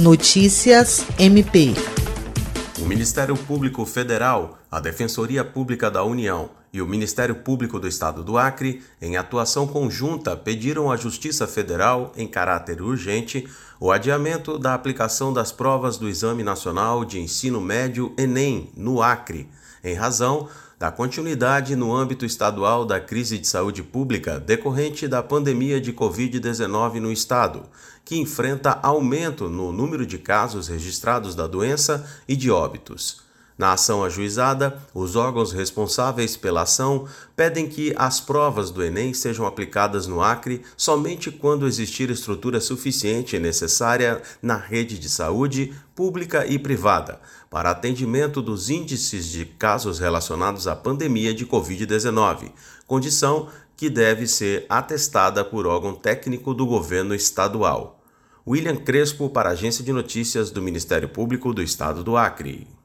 Notícias MP. O Ministério Público Federal, a Defensoria Pública da União e o Ministério Público do Estado do Acre, em atuação conjunta, pediram à Justiça Federal, em caráter urgente, o adiamento da aplicação das provas do Exame Nacional de Ensino Médio Enem no Acre, em razão da continuidade no âmbito estadual da crise de saúde pública decorrente da pandemia de Covid-19 no estado, que enfrenta aumento no número de casos registrados da doença e de óbitos. Na ação ajuizada, os órgãos responsáveis pela ação pedem que as provas do Enem sejam aplicadas no Acre somente quando existir estrutura suficiente e necessária na rede de saúde, pública e privada, para atendimento dos índices de casos relacionados à pandemia de Covid-19, condição que deve ser atestada por órgão técnico do governo estadual. William Crespo, para a Agência de Notícias do Ministério Público do Estado do Acre.